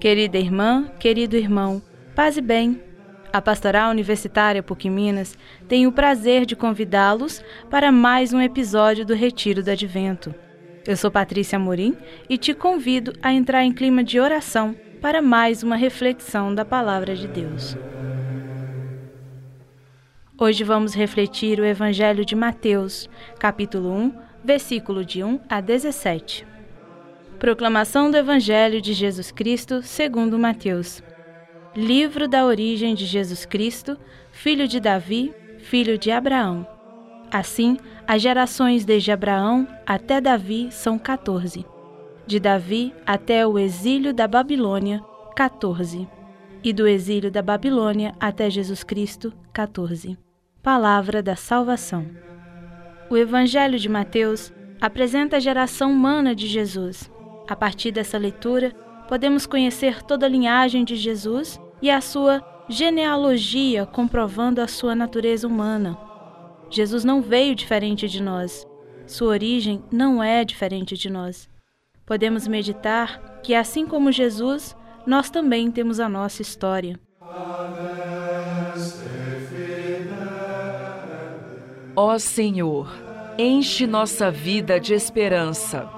Querida irmã, querido irmão, paz e bem. A Pastoral Universitária PUC Minas tem o prazer de convidá-los para mais um episódio do Retiro do Advento. Eu sou Patrícia Morim e te convido a entrar em clima de oração para mais uma reflexão da Palavra de Deus. Hoje vamos refletir o Evangelho de Mateus, capítulo 1, versículo de 1 a 17. Proclamação do Evangelho de Jesus Cristo segundo Mateus. Livro da origem de Jesus Cristo, filho de Davi, filho de Abraão. Assim, as gerações desde Abraão até Davi são 14. De Davi até o exílio da Babilônia, 14. E do exílio da Babilônia até Jesus Cristo, 14. Palavra da salvação. O Evangelho de Mateus apresenta a geração humana de Jesus. A partir dessa leitura, podemos conhecer toda a linhagem de Jesus e a sua genealogia, comprovando a sua natureza humana. Jesus não veio diferente de nós. Sua origem não é diferente de nós. Podemos meditar que, assim como Jesus, nós também temos a nossa história. Ó Senhor, enche nossa vida de esperança.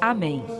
Amém.